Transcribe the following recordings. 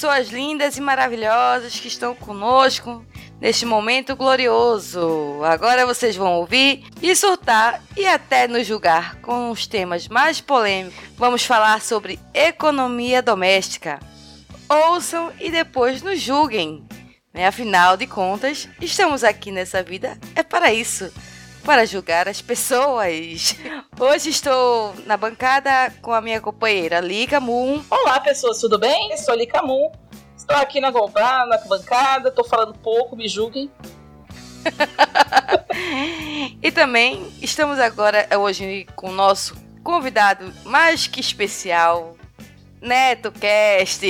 Pessoas lindas e maravilhosas que estão conosco neste momento glorioso. Agora vocês vão ouvir e surtar e até nos julgar com os temas mais polêmicos. Vamos falar sobre economia doméstica. Ouçam e depois nos julguem. Né? Afinal de contas, estamos aqui nessa vida é para isso para julgar as pessoas. Hoje estou na bancada com a minha companheira Lika Moon. Olá, pessoas, tudo bem? Eu sou a Lika Moon. Estou aqui na Gombá, na bancada, estou falando pouco, me julguem. e também estamos agora hoje com o nosso convidado mais que especial, Neto Cast.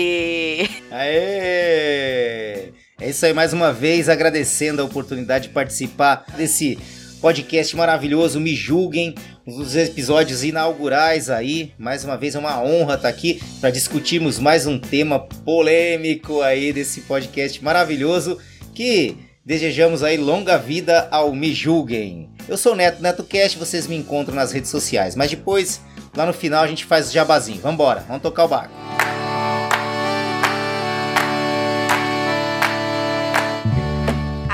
Aê! É isso aí, mais uma vez agradecendo a oportunidade de participar desse podcast maravilhoso, Me Julguem, um dos episódios inaugurais aí. Mais uma vez é uma honra estar aqui para discutirmos mais um tema polêmico aí desse podcast maravilhoso que desejamos aí longa vida ao Me Julguem. Eu sou o Neto, NetoCast, vocês me encontram nas redes sociais, mas depois, lá no final, a gente faz o jabazinho. Vambora, vamos tocar o barco.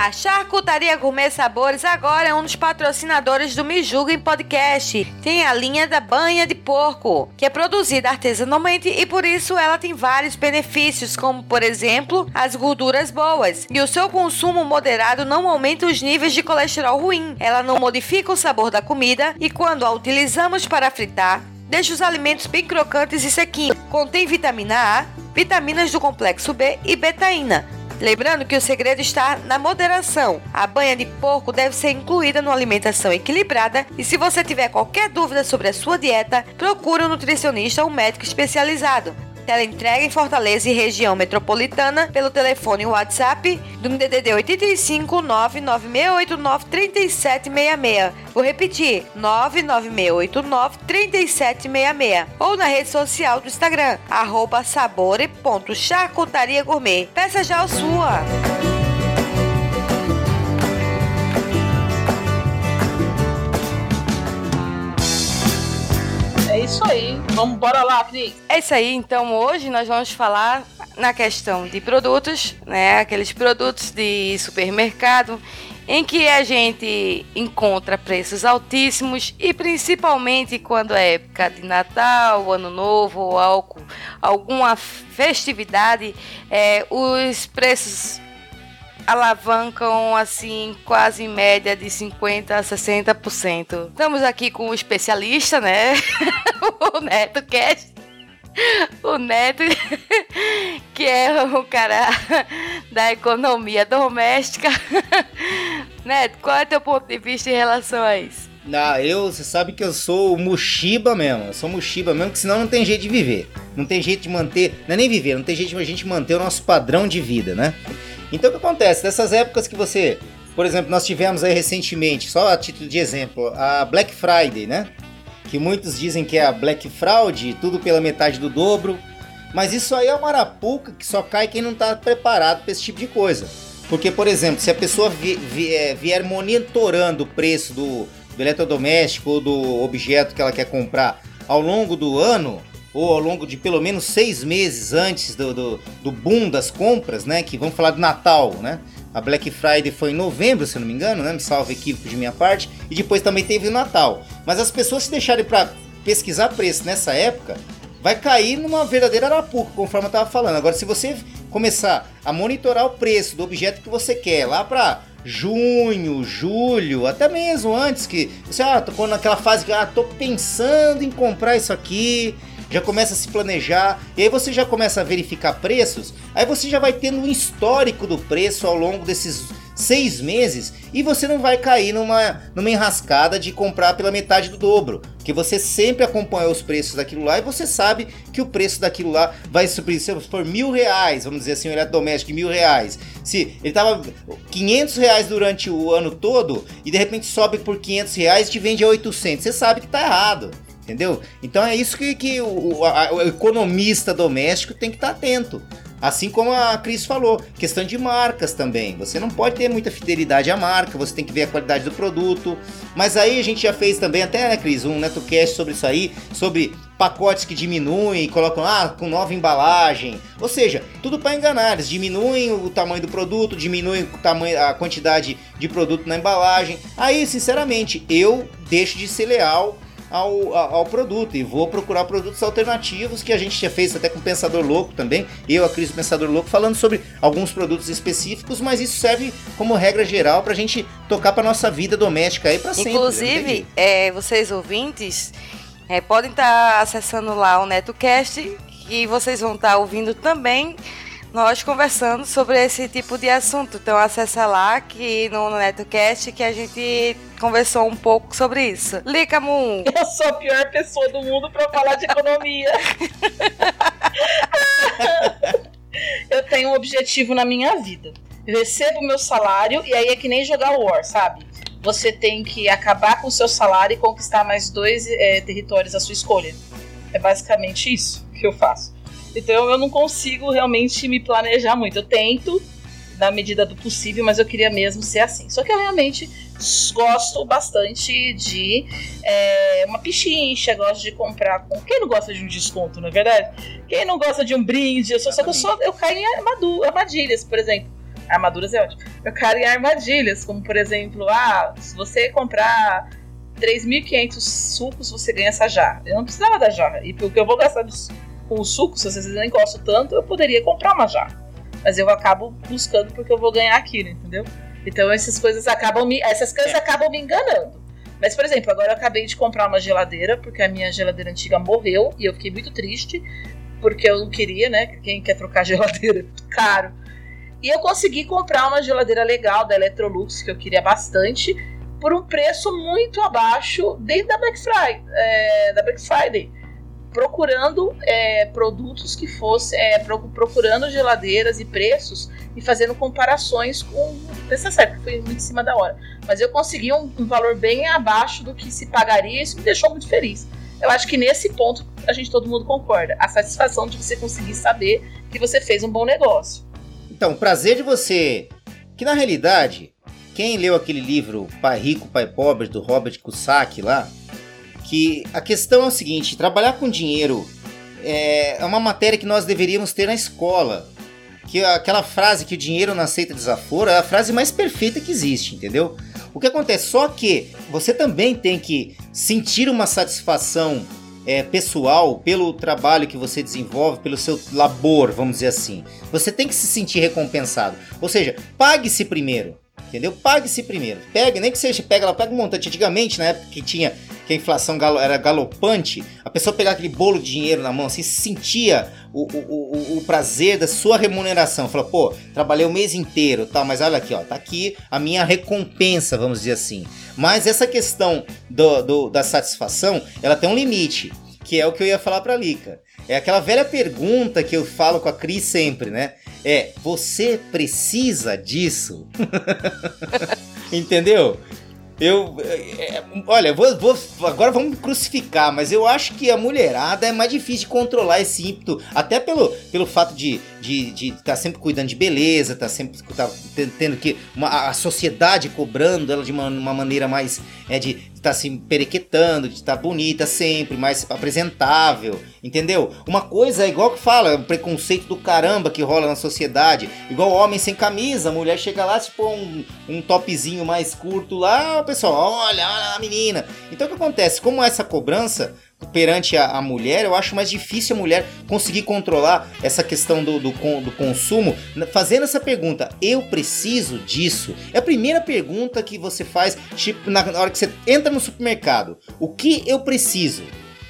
A Charcutaria Gourmet Sabores agora é um dos patrocinadores do Me Julguem Podcast. Tem a linha da banha de porco, que é produzida artesanalmente e por isso ela tem vários benefícios, como por exemplo, as gorduras boas. E o seu consumo moderado não aumenta os níveis de colesterol ruim. Ela não modifica o sabor da comida e quando a utilizamos para fritar, deixa os alimentos bem crocantes e sequinhos. Contém vitamina A, vitaminas do complexo B e betaína. Lembrando que o segredo está na moderação. A banha de porco deve ser incluída numa alimentação equilibrada e se você tiver qualquer dúvida sobre a sua dieta, procure um nutricionista ou um médico especializado. Ela entrega em Fortaleza e região metropolitana pelo telefone WhatsApp do DDD 85 99689 3766. Vou repetir: 99689 3766. Ou na rede social do Instagram, arroba gourmet. Peça já a sua! Vamos bora lá, Cris. É isso aí, então hoje nós vamos falar na questão de produtos, né? Aqueles produtos de supermercado em que a gente encontra preços altíssimos e principalmente quando é época de Natal, Ano Novo ou alguma festividade, é, os preços alavancam assim quase em média de 50 a 60%. Estamos aqui com o especialista, né? o Neto Cast. O Neto, que é o cara da economia doméstica. Neto, qual é teu ponto de vista em relação a isso? Ah, eu, você sabe que eu sou o Mushiba mesmo. Eu sou Mushiba mesmo, que senão não tem jeito de viver. Não tem jeito de manter. Não é nem viver, não tem jeito de a gente manter o nosso padrão de vida, né? Então o que acontece? Nessas épocas que você. Por exemplo, nós tivemos aí recentemente, só a título de exemplo, a Black Friday, né? Que muitos dizem que é a Black Fraud, tudo pela metade do dobro. Mas isso aí é uma arapuca que só cai quem não está preparado para esse tipo de coisa. Porque, por exemplo, se a pessoa é, vier monitorando o preço do, do eletrodoméstico ou do objeto que ela quer comprar ao longo do ano, ou ao longo de pelo menos seis meses antes do, do, do boom das compras, né? Que vamos falar do Natal, né? A Black Friday foi em novembro, se não me engano, né? Me salva equívoco de minha parte. E depois também teve o Natal. Mas as pessoas se deixarem para pesquisar preço nessa época, vai cair numa verdadeira arapuca, conforme eu tava falando. Agora, se você começar a monitorar o preço do objeto que você quer lá para junho, julho, até mesmo antes que você ah, tô naquela fase que ah, tô pensando em comprar isso aqui, já começa a se planejar, e aí você já começa a verificar preços, aí você já vai tendo um histórico do preço ao longo desses seis meses e você não vai cair numa, numa enrascada de comprar pela metade do dobro. Porque você sempre acompanhou os preços daquilo lá e você sabe que o preço daquilo lá vai subir. Se for mil reais, vamos dizer assim, um eletrodoméstico mil reais. Se ele tava 500 reais durante o ano todo e de repente sobe por 500 reais e te vende a 800, você sabe que tá errado. Entendeu? Então é isso que, que o, a, o economista doméstico tem que estar tá atento. Assim como a Cris falou, questão de marcas também. Você não pode ter muita fidelidade à marca, você tem que ver a qualidade do produto. Mas aí a gente já fez também, até, né, Cris, um netocast sobre isso aí, sobre pacotes que diminuem e colocam ah, com nova embalagem. Ou seja, tudo para enganar. Eles diminuem o tamanho do produto, diminuem o tamanho, a quantidade de produto na embalagem. Aí, sinceramente, eu deixo de ser leal ao, ao, produto. E vou procurar produtos alternativos que a gente já fez até com o Pensador Louco também, eu, a Cris Pensador Louco, falando sobre alguns produtos específicos, mas isso serve como regra geral para a gente tocar para nossa vida doméstica aí para sempre. Inclusive, é, vocês ouvintes é, podem estar tá acessando lá o NetoCast e vocês vão estar tá ouvindo também nós conversando sobre esse tipo de assunto. Então acessa lá que no NetoCast que a gente conversou um pouco sobre isso. Lica Moon. Eu sou a pior pessoa do mundo para falar de economia. eu tenho um objetivo na minha vida. Eu recebo meu salário e aí é que nem jogar War, sabe? Você tem que acabar com o seu salário e conquistar mais dois é, territórios à sua escolha. É basicamente isso que eu faço. Então eu não consigo realmente me planejar muito. Eu tento, na medida do possível, mas eu queria mesmo ser assim. Só que eu realmente gosto bastante de é, uma pichincha, gosto de comprar com. Quem não gosta de um desconto, não é verdade? Quem não gosta de um brinde? Eu sou, só que eu, sou, eu caio em armadilhas, por exemplo. Armaduras é ótimo. Eu caio em armadilhas, como por exemplo, ah, se você comprar 3.500 sucos, você ganha essa jarra. Eu não precisava da jarra. E porque eu vou gastar dos com o suco, se vocês nem gostam tanto, eu poderia comprar uma jarra. Mas eu acabo buscando porque eu vou ganhar aquilo, entendeu? Então essas coisas acabam me, essas coisas é. acabam me enganando. Mas, por exemplo, agora eu acabei de comprar uma geladeira, porque a minha geladeira antiga morreu e eu fiquei muito triste, porque eu não queria, né? Quem quer trocar geladeira? Caro. E eu consegui comprar uma geladeira legal da Electrolux, que eu queria bastante, por um preço muito abaixo dentro da Black Friday. É, da Black Friday procurando é, produtos que fossem, é, procurando geladeiras e preços e fazendo comparações com. Pensa certo, foi muito em cima da hora. Mas eu consegui um, um, valor bem abaixo do que se pagaria e isso me deixou muito feliz. Eu acho que nesse ponto a gente todo mundo concorda. A satisfação de você conseguir saber que você fez um bom negócio. Então, prazer de você. Que na realidade, quem leu aquele livro Pai Rico, Pai Pobre, do Robert Kiyosaki lá, que a questão é o seguinte: trabalhar com dinheiro é, é uma matéria que nós deveríamos ter na escola. Que aquela frase que o dinheiro não aceita desaforo é a frase mais perfeita que existe, entendeu? O que acontece? Só que você também tem que sentir uma satisfação é, pessoal pelo trabalho que você desenvolve, pelo seu labor, vamos dizer assim. Você tem que se sentir recompensado. Ou seja, pague-se primeiro. Entendeu? Pague-se primeiro. Pega, nem que seja, pega, ela pega um montante. Antigamente, na época que tinha que a inflação galo, era galopante, a pessoa pegava aquele bolo de dinheiro na mão, assim, sentia o, o, o, o prazer da sua remuneração. Falou, pô, trabalhei o mês inteiro, tal, mas olha aqui, ó, tá aqui a minha recompensa, vamos dizer assim. Mas essa questão do, do da satisfação, ela tem um limite, que é o que eu ia falar pra Lica. É aquela velha pergunta que eu falo com a Cris sempre, né? É, você precisa disso? Entendeu? Eu. É, olha, vou, vou, agora vamos crucificar, mas eu acho que a mulherada é mais difícil de controlar esse ímpeto, até pelo, pelo fato de de, de tá sempre cuidando de beleza, tá sempre tá tendo que. Uma, a sociedade cobrando ela de uma, uma maneira mais. É, de estar tá se perequetando, de estar tá bonita sempre, mais apresentável, entendeu? Uma coisa é igual que fala, o preconceito do caramba que rola na sociedade, igual homem sem camisa, mulher chega lá, tipo, um, um topzinho mais curto lá, o pessoal, olha, olha a menina. Então o que acontece? Como essa cobrança perante a, a, mulher, eu acho mais difícil a mulher conseguir controlar essa questão do, do, do, consumo. Fazendo essa pergunta, eu preciso disso? É a primeira pergunta que você faz tipo, na hora que você entra no supermercado. O que eu preciso?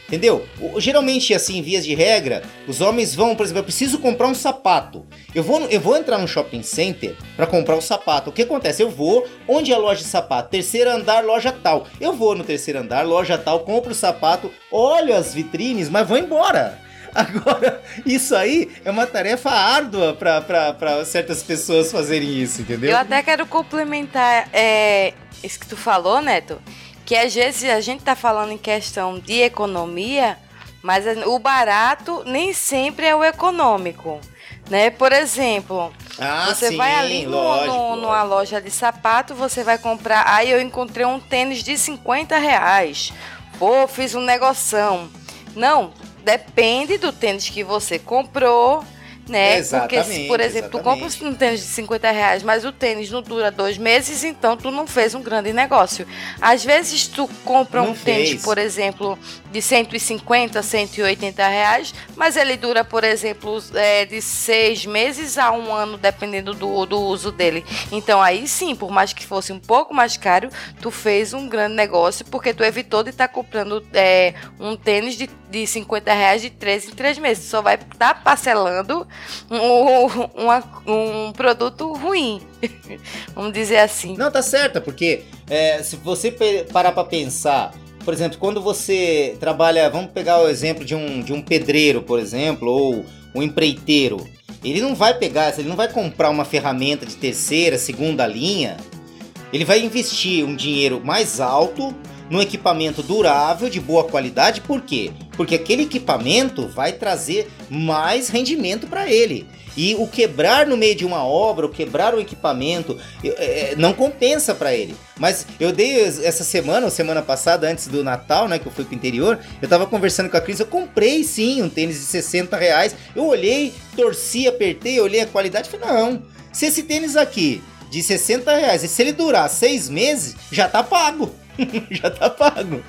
Entendeu? Geralmente, assim, vias de regra, os homens vão, por exemplo, eu preciso comprar um sapato. Eu vou, eu vou entrar no shopping center para comprar um sapato. O que acontece? Eu vou, onde é a loja de sapato? Terceiro andar, loja tal. Eu vou no terceiro andar, loja tal, compro o sapato, olho as vitrines, mas vou embora. Agora, isso aí é uma tarefa árdua para certas pessoas fazerem isso, entendeu? Eu até quero complementar é, isso que tu falou, Neto que às vezes a gente está falando em questão de economia, mas o barato nem sempre é o econômico. Né? Por exemplo, ah, você sim, vai ali no, lógico, no, lógico. numa loja de sapato, você vai comprar. Aí eu encontrei um tênis de 50 reais. Pô, fiz um negoção. Não, depende do tênis que você comprou né? Porque, se, por exemplo, exatamente. tu compra um tênis de 50 reais, mas o tênis não dura dois meses, então tu não fez um grande negócio. Às vezes tu compra não um fez. tênis, por exemplo, de 150, 180 reais, mas ele dura, por exemplo, é, de seis meses a um ano, dependendo do, do uso dele. Então aí sim, por mais que fosse um pouco mais caro, tu fez um grande negócio, porque tu evitou de estar tá comprando é, um tênis de, de 50 reais de 3 em 3 meses. Só vai estar tá parcelando um, um produto ruim. Vamos dizer assim. Não, tá certo, porque é, se você parar para pensar, por exemplo, quando você trabalha, vamos pegar o exemplo de um, de um pedreiro, por exemplo, ou um empreiteiro. Ele não vai pegar, ele não vai comprar uma ferramenta de terceira, segunda linha. Ele vai investir um dinheiro mais alto num equipamento durável, de boa qualidade, por quê? Porque aquele equipamento vai trazer mais rendimento para ele. E o quebrar no meio de uma obra, o quebrar o equipamento, é, não compensa para ele. Mas eu dei essa semana, ou semana passada, antes do Natal, né, que eu fui pro interior, eu tava conversando com a Cris, eu comprei sim um tênis de 60 reais. Eu olhei, torci, apertei, olhei a qualidade falei, não, se esse tênis aqui de 60 reais, e se ele durar seis meses, já tá pago. já tá pago.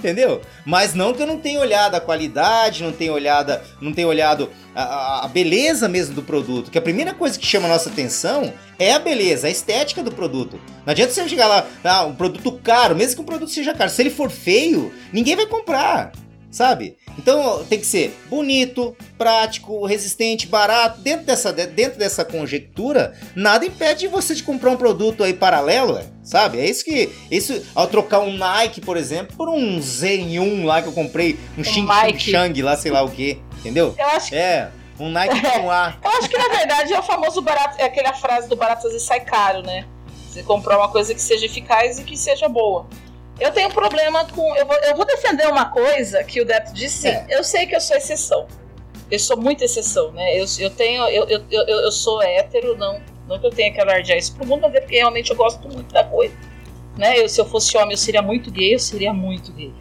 Entendeu? Mas não que eu não tenha olhado a qualidade, não tenha olhado, não tenha olhado a, a, beleza mesmo do produto. Que a primeira coisa que chama a nossa atenção é a beleza, a estética do produto. Não adianta você chegar lá, ah, um produto caro, mesmo que um produto seja caro, se ele for feio, ninguém vai comprar sabe? Então tem que ser bonito, prático, resistente, barato. Dentro dessa, dentro dessa conjectura, nada impede você de comprar um produto aí paralelo, sabe? É isso que. Isso, ao trocar um Nike, por exemplo, por um Zen1 lá que eu comprei, um, um Xing Shang lá, sei lá o que, entendeu? Eu acho É. Um Nike com A. Eu acho que na verdade é o famoso barato, é aquela frase do barato fazer sai caro, né? Você comprar uma coisa que seja eficaz e que seja boa. Eu tenho problema com. Eu vou, eu vou defender uma coisa que o Deto disse. É. Eu sei que eu sou exceção. Eu sou muito exceção, né? Eu, eu tenho. Eu, eu, eu, eu sou hétero, não, não que eu tenha que alardear isso pro mundo, mas é porque realmente eu gosto muito da coisa. Né? Eu, se eu fosse homem, eu seria muito gay, eu seria muito gay.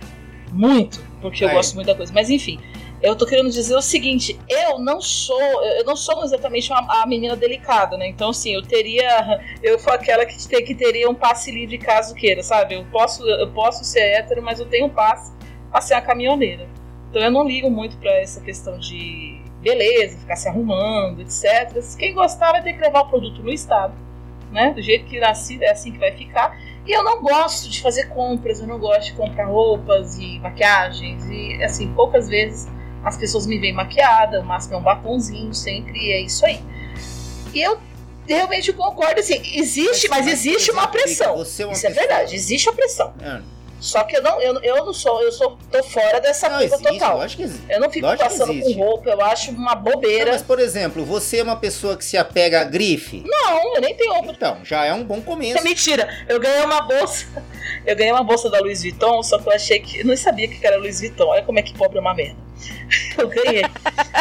Muito, porque eu gosto muito da coisa. Mas enfim, eu tô querendo dizer o seguinte, eu não sou, eu não sou exatamente uma, a menina delicada, né? Então, assim, eu teria, eu sou aquela que, que teria um passe livre caso queira, sabe? Eu posso, eu posso ser hétero, mas eu tenho um passe pra ser a caminhoneira. Então eu não ligo muito para essa questão de beleza, ficar se arrumando, etc. Quem gostar vai ter que levar o produto no estado, né? Do jeito que nasci, é assim que vai ficar. E eu não gosto de fazer compras, eu não gosto de comprar roupas e maquiagens e assim, poucas vezes as pessoas me veem maquiada, o máximo é um batonzinho sempre, é isso aí. E eu realmente concordo, assim, existe, mas, mas existe uma pressão. É uma isso pessoa... é verdade, existe a pressão. É. Só que eu não, eu, eu não sou, eu sou, tô fora dessa total. Que existe. Eu não fico lógico passando com roupa, eu acho uma bobeira. Não, mas, por exemplo, você é uma pessoa que se apega a grife? Não, eu nem tenho roupa. Então, já é um bom começo. É mentira. Eu ganhei uma bolsa. Eu ganhei uma bolsa da Louis Vuitton, só que eu achei que. Eu não sabia que era Louis Vuitton. Olha como é que pobre é uma merda. Eu ganhei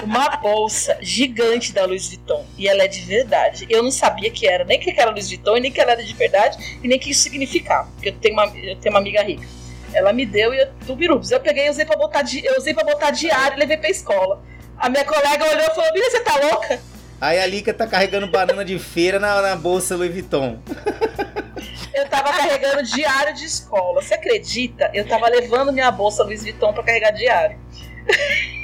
uma bolsa gigante da Louis Vuitton. E ela é de verdade. Eu não sabia que era, nem que era Louis Vuitton, e nem que ela era de verdade, e nem que isso significava. Porque eu tenho uma, eu tenho uma amiga rica. Ela me deu e eu, tubirubos. Eu peguei e usei pra botar, eu usei pra botar diário e levei pra escola. A minha colega olhou e falou: Mira, você tá louca? Aí a Lika tá carregando banana de feira na, na bolsa Louis Vuitton. Eu tava carregando diário de escola. Você acredita? Eu tava levando minha bolsa Louis Vuitton pra carregar diário.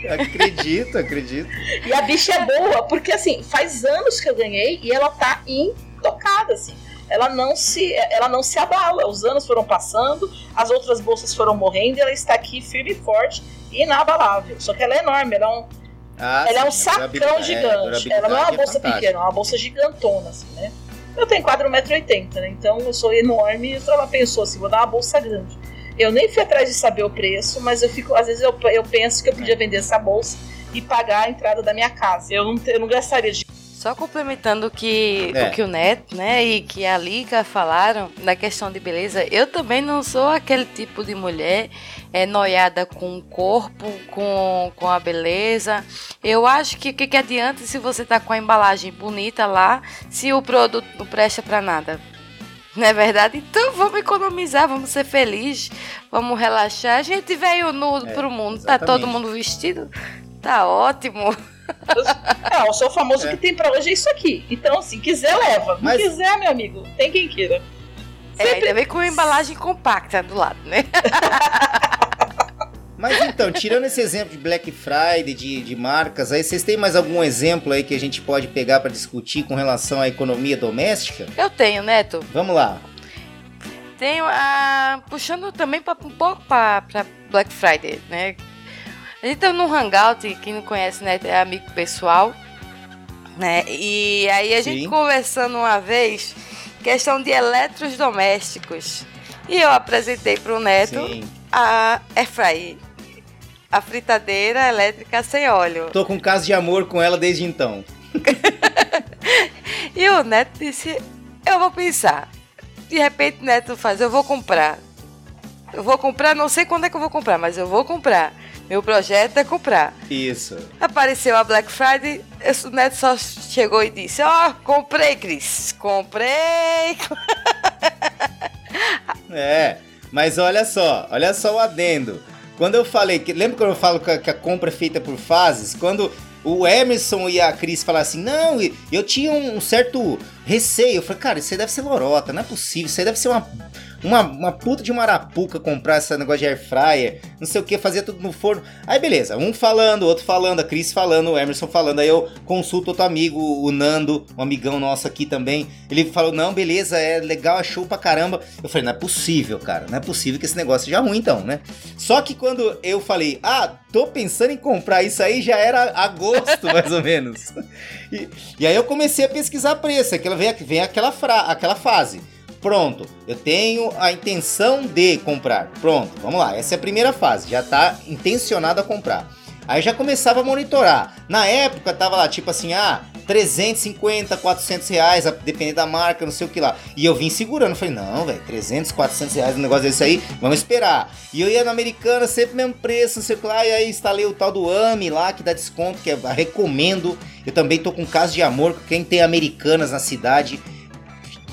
Acredito, acredito. E a bicha é boa, porque assim, faz anos que eu ganhei e ela tá intocada, assim. Ela não se, ela não se abala. Os anos foram passando, as outras bolsas foram morrendo e ela está aqui firme e forte e inabalável. Só que ela é enorme, ela é um, Ah, ela é um sim, sacão é, gigante. durabilidade ela não é uma é bolsa fantástica. pequena, é uma bolsa gigantona, assim, né? Eu tenho 4,80m, né? Então eu sou enorme e ela pensou assim, vou dar uma bolsa grande. Eu nem fui atrás de saber o preço, mas eu fico, às vezes eu, eu penso que eu podia vender essa bolsa e pagar a entrada da minha casa. Eu não, eu não gastaria de Só complementando o que, É. o que o Neto, né, e que a Lica falaram na questão de beleza, eu também não sou aquele tipo de mulher é, noiada com o corpo, com, com a beleza. Eu acho que o que, que adianta se você tá com a embalagem bonita lá, se o produto não presta pra nada. Não é verdade? Então vamos economizar, vamos ser felizes, vamos relaxar. A gente veio nu É, pro mundo, tá todo exatamente. mundo vestido, tá ótimo. Ah, eu sou o famoso É. que tem pra hoje é isso aqui. Então, assim, quiser, leva. Não Mas- quiser, meu amigo, tem quem queira. É, ainda bem com uma embalagem compacta do lado, né? Mas então, tirando esse exemplo de Black Friday, de, de marcas, aí vocês têm mais algum exemplo aí que a gente pode pegar para discutir com relação à economia doméstica? Eu tenho, Neto. Vamos lá. Tenho a. Puxando também pra, um pouco pra Black Friday, né? A gente tá num hangout, quem não conhece, né? É amigo pessoal. Né? E aí a gente Sim. conversando uma vez, questão de eletrodomésticos. E eu apresentei pro Neto Sim. a Airfryer. A fritadeira elétrica sem óleo. Tô com um caso de amor com ela desde então. E o Neto disse: Eu vou pensar. De repente, o Neto faz: Eu vou comprar. Eu vou comprar, não sei quando é que eu vou comprar, mas eu vou comprar. Meu projeto é comprar. Isso. Apareceu a Black Friday, o Neto só chegou e disse: Ó, comprei, Cris. Comprei. É, mas olha só, olha só o adendo. Quando eu falei, que, lembra quando eu falo que a, que a compra é feita por fases? Quando o Emerson e a Cris falaram assim, não, eu tinha um certo receio. Eu falei, cara, isso aí deve ser lorota, não é possível, isso aí deve ser uma, uma, uma puta de uma arapuca comprar esse negócio de air fryer, não sei o que, fazer tudo no forno. Aí beleza, um falando, outro falando, a Cris falando, o Emerson falando, aí eu consulto outro amigo, o Nando, um amigão nosso aqui também. Ele falou, não, beleza, é legal, é show pra caramba. Eu falei, não é possível, cara, não é possível que esse negócio seja ruim então, né? Só que quando eu falei, ah, tô pensando em comprar isso aí, já era agosto, mais ou menos. E, e aí eu comecei a pesquisar preço, aquela, vem, vem aquela, fra, aquela fase. Pronto, eu tenho a intenção de comprar. Pronto, vamos lá, essa é a primeira fase, já tá intencionado a comprar. Aí já começava a monitorar. Na época tava lá, tipo assim, ah, 350, 400 reais, dependendo da marca, não sei o que lá. E eu vim segurando, falei, não, velho, 300, 400 reais um negócio desse aí, vamos esperar. E eu ia na Americana, sempre mesmo preço, não sei o que lá, e aí instalei o tal do AMI lá, que dá desconto, que eu recomendo. Eu também tô com caso de amor com quem tem Americanas na cidade.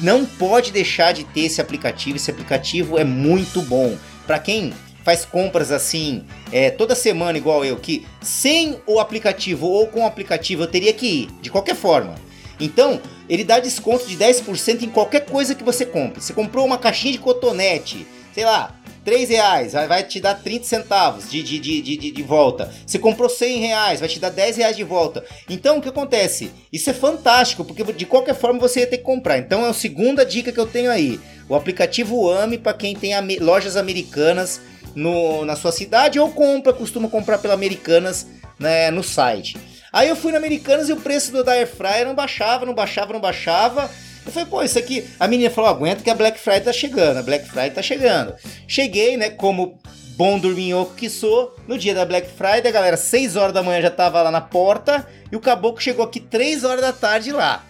Não pode deixar de ter esse aplicativo, esse aplicativo é muito bom. Pra quem faz compras assim é, toda semana igual eu, que sem o aplicativo ou com o aplicativo eu teria que ir, de qualquer forma. Então, ele dá desconto de 10% em qualquer coisa que você compre. Você comprou uma caixinha de cotonete, sei lá, 3 reais, vai- te dar 30 centavos de, de, de, de, de- volta. Você comprou 100 reais, vai te dar 10 reais de volta. Então, o que acontece? Isso é fantástico, porque de qualquer forma você ia ter que comprar. Então, é a segunda dica que eu tenho aí. O aplicativo AME para quem tem lojas americanas no, na sua cidade ou compra, costuma comprar pela Americanas né, no site. Aí eu fui na Americanas e o preço do Air Fryer não baixava, não baixava, não baixava. Eu falei, pô, isso aqui. A menina falou: aguenta que a Black Friday tá chegando, a Black Friday tá chegando. Cheguei, né, como bom dorminhoco que sou, no dia da Black Friday, a galera, 6 horas da manhã já tava lá na porta e o caboclo chegou aqui 3 horas da tarde lá.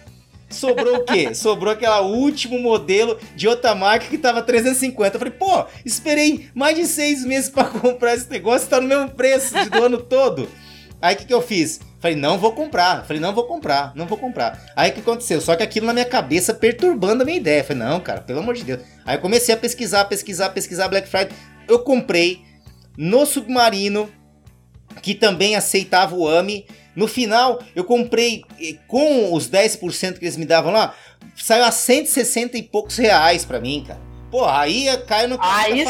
Sobrou o quê? Sobrou aquele último modelo de outra marca que tava 350. Eu falei, pô, esperei mais de seis meses pra comprar esse negócio, tá no mesmo preço do ano todo. Aí o que, que eu fiz? Falei, não vou comprar. Falei, não vou comprar, não vou comprar. Aí o que aconteceu? Só que aquilo na minha cabeça perturbando a minha ideia. Falei, não, cara, pelo amor de Deus. Aí eu comecei a pesquisar, pesquisar, pesquisar Black Friday. Eu comprei no Submarino, que também aceitava o AMI. No final, eu comprei eh, com os 10% que eles me davam lá, saiu a 160 e poucos reais pra mim, cara. Pô, aí cai no. Aí,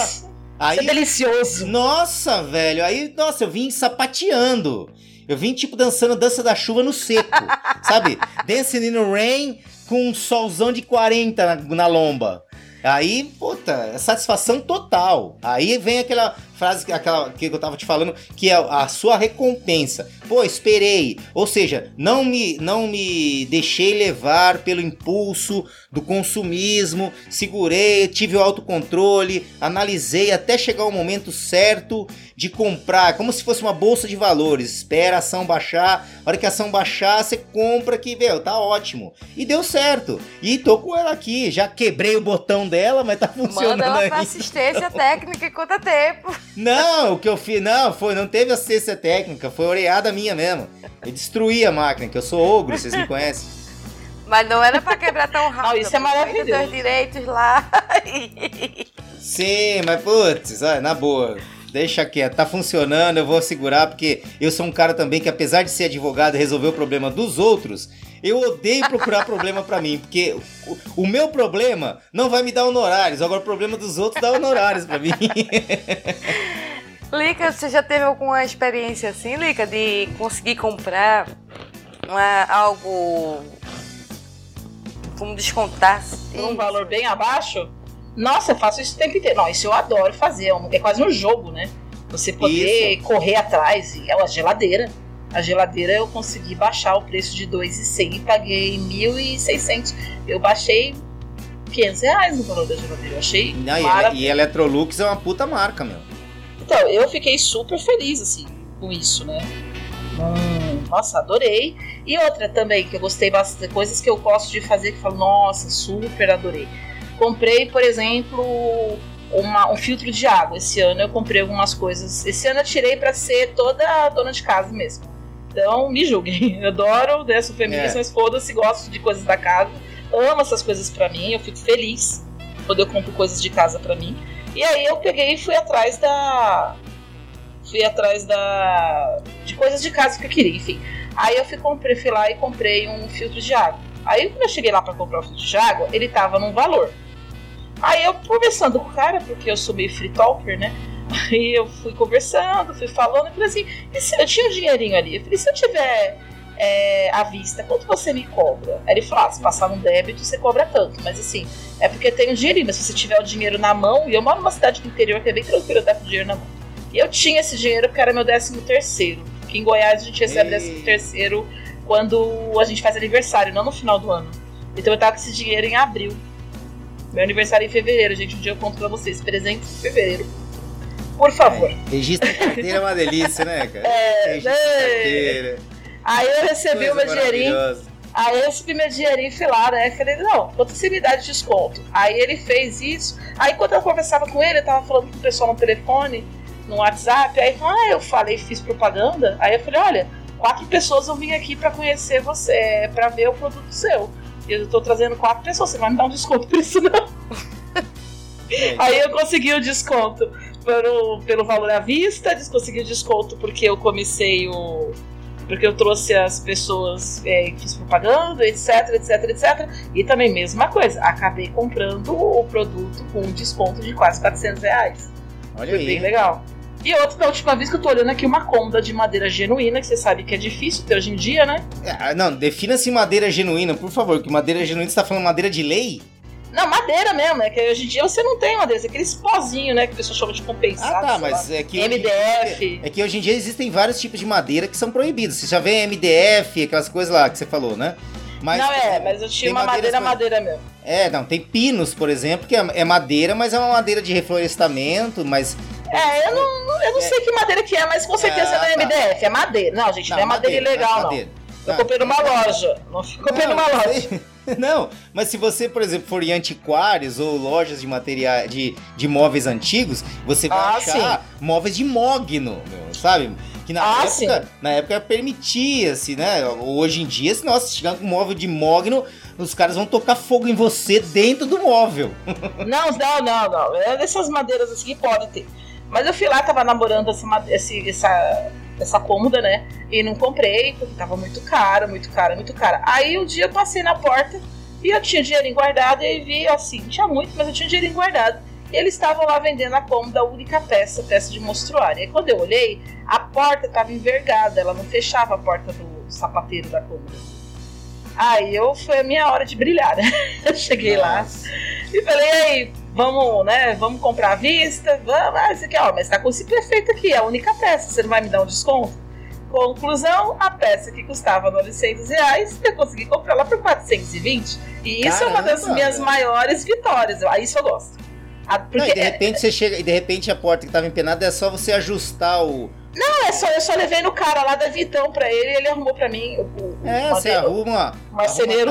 Aí, isso é delicioso. nossa, velho. Aí, nossa, eu vim sapateando. Eu vim, tipo, dançando dança da chuva no seco. sabe? Dancing in the rain com um solzão de 40 na, na lomba. Aí, puta, é satisfação total. Aí vem aquela frase, aquela que eu tava te falando, que é a sua recompensa. Pô, esperei. Ou seja, não me, não me deixei levar pelo impulso do consumismo, segurei, tive o autocontrole, analisei até chegar o momento certo de comprar, como se fosse uma bolsa de valores. Espera a ação baixar, a hora que a ação baixar, você compra que, meu, tá ótimo. E deu certo. E tô com ela aqui, já quebrei o botão dela, mas tá funcionando Manda ela pra assistência técnica enquanto é tempo. Não, o que eu fiz, não, foi, não teve assistência técnica, foi oreada minha mesmo. Eu destruí a máquina, que eu sou ogro, vocês me conhecem. Mas não era pra quebrar tão rápido. Não, isso é maravilhoso. teus direitos lá. Sim, mas putz, olha, na boa. Deixa quieto, tá funcionando, eu vou segurar, porque eu sou um cara também que, apesar de ser advogado e resolver o problema dos outros, eu odeio procurar problema pra mim, porque o, o meu problema não vai me dar honorários, agora o problema dos outros dá honorários pra mim. Lica, você já teve alguma experiência assim, Lica, de conseguir comprar uma- algo como descontar? Um valor bem abaixo. Nossa, eu faço isso o tempo inteiro. Não, isso eu adoro fazer. É um- É quase um jogo, né? Você poder correr atrás. E é uma geladeira. A geladeira eu consegui baixar o preço de 2,100 e paguei 1.600. Eu baixei 500 reais no valor da geladeira. Eu achei Não, e, e Electrolux é uma puta marca, meu. Então, eu fiquei super feliz, assim, com isso, né? Hum, nossa, adorei. E outra também, que eu gostei bastante, coisas que eu gosto de fazer, que eu falo, nossa, super adorei. Comprei, por exemplo, uma- um filtro de água. Esse ano eu comprei algumas coisas. Esse ano eu tirei pra ser toda dona de casa mesmo. Então, me julguem. Eu adoro, né, sou feminista, É. mas foda-se, gosto de coisas da casa. Amo essas coisas pra mim, eu fico feliz quando eu compro coisas de casa pra mim. E aí eu peguei e fui atrás da. Fui atrás da. de coisas de casa que eu queria, enfim. Aí eu fui, comprei, fui lá e comprei um filtro de água. Aí quando eu cheguei lá pra comprar o filtro de água, ele tava num valor. Aí eu conversando com o cara, porque eu sou meio free talker, né? Aí eu fui conversando, fui falando, e falei assim, e se eu tinha um dinheirinho ali? Eu falei, se eu tiver é, à vista, quanto você me cobra? Aí ele falou, ah, se passar no débito, você cobra tanto. Mas assim, é porque tem um dinheirinho, mas se você tiver o dinheiro na mão, e eu moro numa cidade do interior que é bem tranquilo eu dar com o dinheiro na mão. E eu tinha esse dinheiro porque era meu décimo terceiro. Que em Goiás a gente recebe Ei. décimo terceiro quando a gente faz aniversário, não no final do ano. Então eu tava com esse dinheiro em abril. Meu aniversário é em fevereiro, gente. Um dia eu conto pra vocês. Presente em fevereiro. Por favor. Registro de carteira é uma delícia, né, cara? É, Registro de é. carteira. Aí eu recebi o meu dinheirinho. Aí eu recebi meu dinheirinho e fui lá, né? Falei, não, quanto você me dá de desconto? Aí ele fez isso. Aí quando eu conversava com ele, eu tava falando com o pessoal no telefone, no WhatsApp. Aí ah, eu falei, fiz propaganda. Aí eu falei, olha, quatro pessoas vão vir aqui pra conhecer você, pra ver o produto seu. E eu tô trazendo quatro pessoas, você vai me dar um desconto por isso, não? É, Aí eu consegui o desconto pelo, pelo valor à vista, consegui o desconto porque eu comecei o. Porque eu trouxe as pessoas, é, fiz propaganda, etc, etc, etc. E também, mesma coisa, acabei comprando o produto com um desconto de quase 400 reais. Olha Foi bem aí. legal. E outra, da última vez que eu tô olhando aqui, uma cômoda de madeira genuína, que você sabe que é difícil ter hoje em dia, né? É, não, defina-se madeira genuína, por favor, que madeira genuína você tá falando madeira de lei? Não, madeira mesmo, é que hoje em dia você não tem madeira, é aqueles pozinhos, né, que o pessoal chama de compensado. Ah, tá, mas lá. é que. MDF. É que hoje em dia existem vários tipos de madeira que são proibidos. Você já vê MDF, aquelas coisas lá que você falou, né? Mas, não, é, mas eu tinha uma madeira, madeira mesmo. É, não, tem pinos, por exemplo, que é, é madeira, mas é uma madeira de reflorestamento, mas. É, eu não, eu não sei que madeira que é, mas com certeza Ah, não é tá. MDF, é madeira. Não, gente, não, é madeira, ilegal, não. madeira. Eu Ah, comprei numa então tá. loja. Não comprei numa Não, loja. Não, mas se você, por exemplo, for em antiquários ou lojas de materiais de, de móveis antigos, você vai Ah, achar móveis de mogno, meu, sabe? Que na Ah, época, sim. na época permitia-se, né? Hoje em dia, se nossa, se chegar com um móvel de mogno, os caras vão tocar fogo em você dentro do móvel. Não, não, não, não. É dessas madeiras assim que pode ter. Mas eu fui lá, tava namorando essa, esse- essa, essa cômoda, né? E não comprei, porque tava muito cara, muito cara, muito cara. Aí um dia eu passei na porta E eu tinha dinheirinho guardado e vi assim, tinha muito, mas eu tinha dinheirinho guardado. E eles estavam lá vendendo a cômoda, única peça, peça de monstruário. E quando eu olhei, a porta estava envergada, ela não fechava a porta do sapateiro da cômoda. Aí eu foi a minha hora de brilhar, né? Eu cheguei Nossa. lá e falei, aí, vamos, né? Vamos comprar à vista? Vamos, ah, isso aqui, ó, mas tá com esse perfeito aqui, é a única peça, você não vai me dar um desconto? Conclusão, a peça que custava 900 reais, eu consegui comprar ela por 420. E isso é uma das Caramba, minhas maiores vitórias. Aí isso eu gosto. Não, Porque e de repente você chega, e de repente a porta que tava empenada é só você ajustar o. Não, é só, eu só levei no cara lá da Vitão pra ele e ele arrumou pra mim o, o É, você arruma. marceneiro.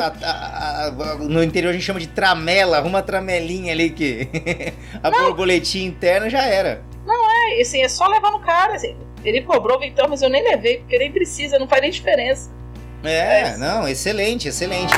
no interior a gente chama de tramela, arruma a tramelinha ali que. a borboletinha interna já era. É, assim, é só levar no cara. Assim. Ele cobrou Vitão, mas eu nem levei, porque nem precisa, não faz nem diferença. É, É. não, excelente, excelente.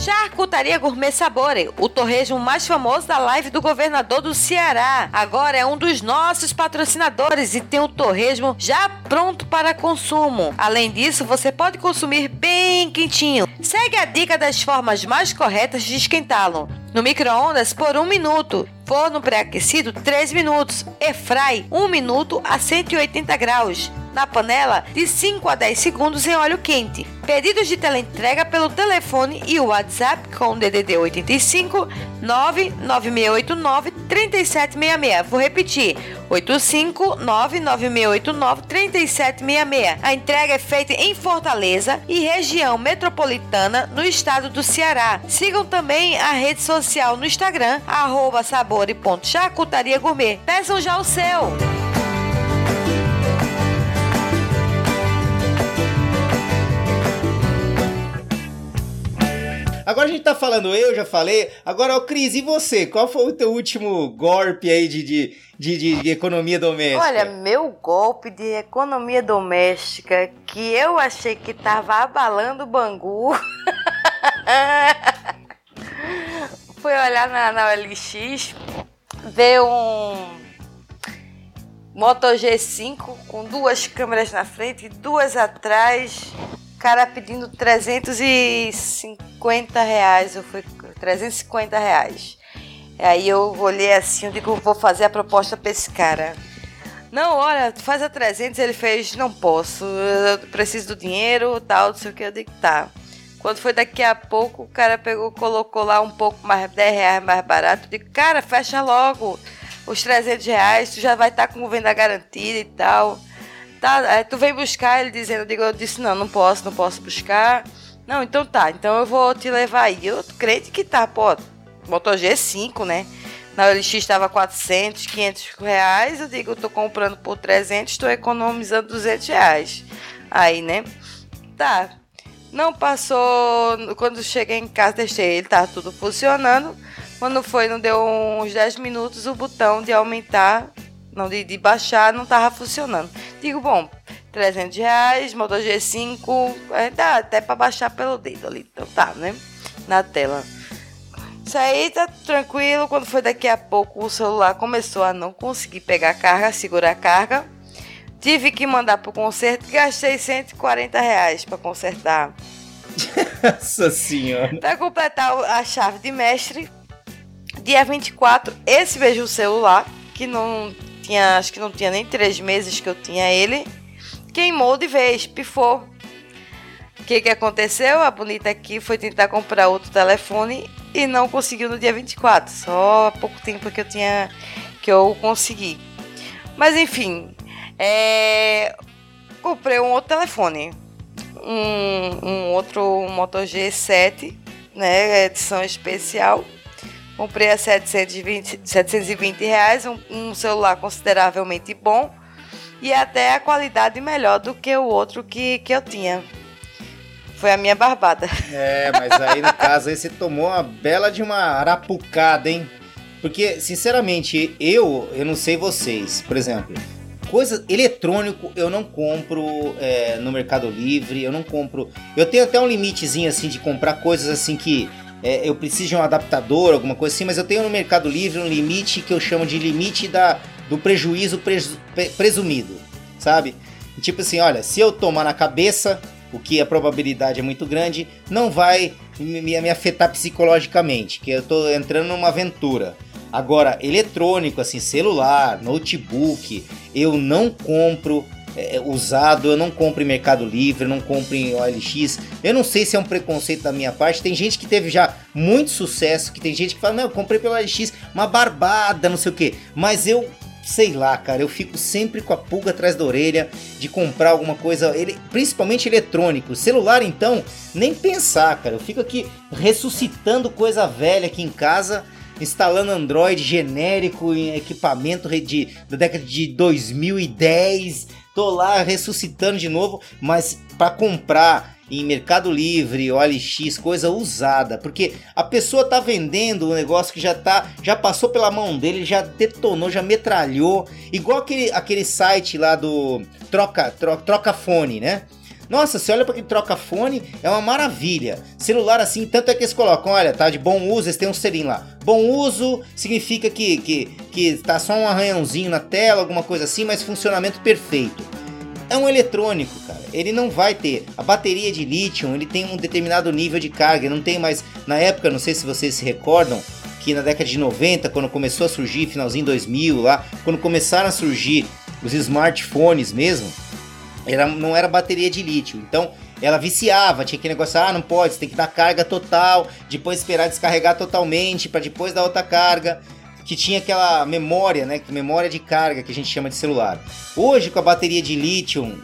Charcutaria Gourmet Sabore, o torresmo mais famoso da live do governador do Ceará. Agora é um dos nossos patrocinadores e tem o torresmo já pronto para consumo. Além disso, você pode consumir bem quentinho. Segue a dica das formas mais corretas de esquentá-lo. No micro-ondas por um minuto. Forno pré-aquecido 3 minutos. Airfry 1 minuto a 180 graus. Na panela de 5 a 10 segundos em óleo quente. Pedidos de teleentrega pelo telefone e o WhatsApp com DDD 85 99689 3766. Vou repetir: 85 99689 3766. A entrega é feita em Fortaleza e região metropolitana no estado do Ceará. Sigam também a rede social no Instagram, arroba sabore.charcutaria gourmet. Peçam já o seu! Agora a gente tá falando, eu já falei. Agora, ô Cris, e você? Qual foi o teu último golpe aí de, de, de, de economia doméstica? Olha, meu golpe de economia doméstica que eu achei que tava abalando o Bangu foi olhar na, na ver um Moto G5 com duas câmeras na frente e duas atrás. Cara pedindo 350 reais, ou foi 350 reais. Aí eu olhei assim, eu digo, vou fazer a proposta pra esse cara. Não, olha, faz a 300, ele fez, não posso, eu preciso do dinheiro, tal, não sei o que, eu digo, tá. Quando foi daqui a pouco, o cara pegou, colocou lá um pouco mais, 10 reais mais barato, eu digo, cara, fecha logo os 300 reais, tu já vai estar com venda garantida e tal. Tá, é, tu vem buscar, ele dizendo, eu, digo, eu disse, não, não posso, não posso buscar. Não, então tá, então eu vou te levar aí. Eu crente que tá, pô, Moto G5, né? Na OLX estava 400, 500 reais. Eu digo, eu tô comprando por 300, estou economizando 200 reais. Aí, né? Tá. Não passou. Quando cheguei em casa, testei ele, tá tudo funcionando. Quando foi, não deu uns 10 minutos, o botão de aumentar, não de, de baixar, não tava funcionando. Digo, bom, 300 reais, Moto G5, é, dá até para baixar pelo dedo ali. Então tá, né? Na tela. Isso aí tá tranquilo. Quando foi daqui a pouco, o celular começou a não conseguir pegar carga, segurar a carga. Tive que mandar pro conserto e gastei 140 reais para consertar. Nossa senhora. Para completar o- a chave de mestre, dia 24, esse mesmo celular, que não tinha, acho que não tinha nem três meses que eu tinha ele, queimou de vez, pifou. O que, que aconteceu? A bonita aqui foi tentar comprar outro telefone e não conseguiu no dia 24. Só há pouco tempo que eu tinha que eu consegui. Mas enfim, é, comprei um outro telefone. Um, um outro Moto G7, né? Edição especial. Comprei a 720, 720 reais, um, um celular consideravelmente bom e até a qualidade melhor do que o outro que, que eu tinha. Foi a minha barbada. É, mas aí no caso aí você tomou uma bela de uma arapucada, hein? Porque, sinceramente, eu, eu não sei vocês, por exemplo, coisa eletrônico eu não compro é, no Mercado Livre, eu não compro. Eu tenho até um limitezinho assim de comprar coisas assim que é, eu preciso de um adaptador, alguma coisa assim, mas eu tenho no Mercado Livre um limite que eu chamo de limite da, do prejuízo presu- pre- presumido, sabe? Tipo assim, olha, se eu tomar na cabeça, o que a probabilidade é muito grande, não vai me, me afetar psicologicamente, que eu tô entrando numa aventura. Agora, eletrônico, assim, celular, notebook, eu não compro é, usado, eu não compro em Mercado Livre, não compro em OLX. Eu não sei se é um preconceito da minha parte. Tem gente que teve já muito sucesso, que tem gente que fala, não, eu comprei pelo OLX, uma barbada, não sei o que. Mas eu sei lá, cara, eu fico sempre com a pulga atrás da orelha de comprar alguma coisa, ele, principalmente eletrônico. Celular, então, nem pensar, cara. Eu fico aqui ressuscitando coisa velha aqui em casa, instalando Android genérico em equipamento de, da década de 2010. Tô lá ressuscitando de novo, mas para comprar em Mercado Livre, OLX, coisa usada, porque a pessoa tá vendendo um negócio que já tá, já passou pela mão dele, já detonou, já metralhou, igual aquele, aquele site lá do troca, troca, troca fone, né? Nossa, você olha para aquele troca-fone, é uma maravilha. Celular assim, tanto é que eles colocam, olha, tá de bom uso, eles têm um selinho lá. Bom uso significa que, que, que tá só um arranhãozinho na tela, alguma coisa assim, mas funcionamento perfeito. É um eletrônico, cara. Ele não vai ter. A bateria de lítio, ele tem um determinado nível de carga. Não tem mais. Na época, não sei se vocês se recordam, que na década de 90, quando começou a surgir, finalzinho 2000 lá, quando começaram a surgir os smartphones mesmo, era, não era bateria de lítio. Então ela viciava, tinha aquele negócio, ah, não pode, você tem que dar carga total, depois esperar descarregar totalmente, para depois dar outra carga que tinha aquela memória, né? Memória de carga que a gente chama de celular. Hoje, com a bateria de lítio,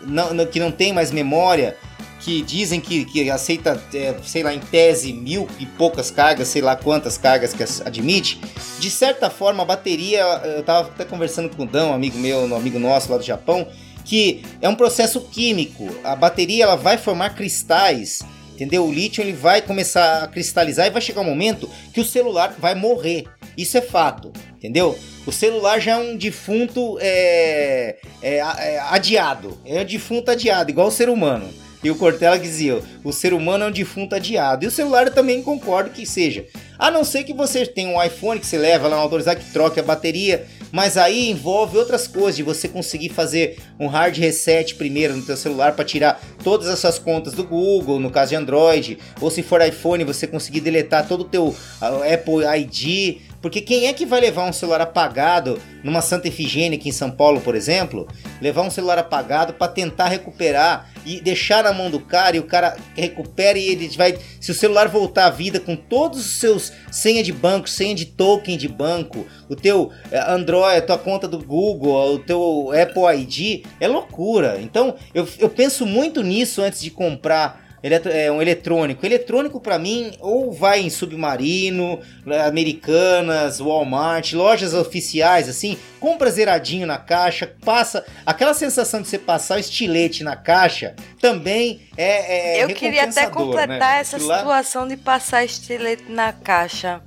que não tem mais memória, que dizem que, que aceita, é, sei lá, em tese, mil e poucas cargas, sei lá quantas cargas que admite, de certa forma a bateria, eu tava até conversando com o Dão, um amigo meu, um amigo nosso lá do Japão, que é um processo químico. A bateria ela vai formar cristais, entendeu? O lítio ele vai começar a cristalizar e vai chegar um momento que o celular vai morrer. Isso é fato, entendeu? O celular já é um defunto é, é, é, adiado. É um defunto adiado, igual o ser humano. E o Cortella dizia: o ser humano é um defunto adiado. E o celular eu também concordo que seja. A não ser que você tenha um iPhone que você leva lá no autorizar que troque a bateria, mas aí envolve outras coisas de você conseguir fazer um hard reset primeiro no teu celular para tirar todas as suas contas do Google, no caso de Android, ou se for iPhone você conseguir deletar todo o teu Apple ID, porque quem é que vai levar um celular apagado numa Santa Efigênia aqui em São Paulo, por exemplo? Levar um celular apagado para tentar recuperar e deixar na mão do cara e o cara recupera e ele vai. Se o celular voltar à vida com todos os seus senha de banco, senha de token de banco, o teu eh, Android, a tua conta do Google, o teu Apple ID, é loucura. Então eu, eu penso muito nisso antes de comprar é um eletrônico. Eletrônico para mim ou vai em Submarino, Americanas, Walmart, lojas oficiais assim, compra zeradinho na caixa, passa aquela sensação de você passar o estilete na caixa, também é, é Eu queria até completar né? essa situação de passar estilete na caixa.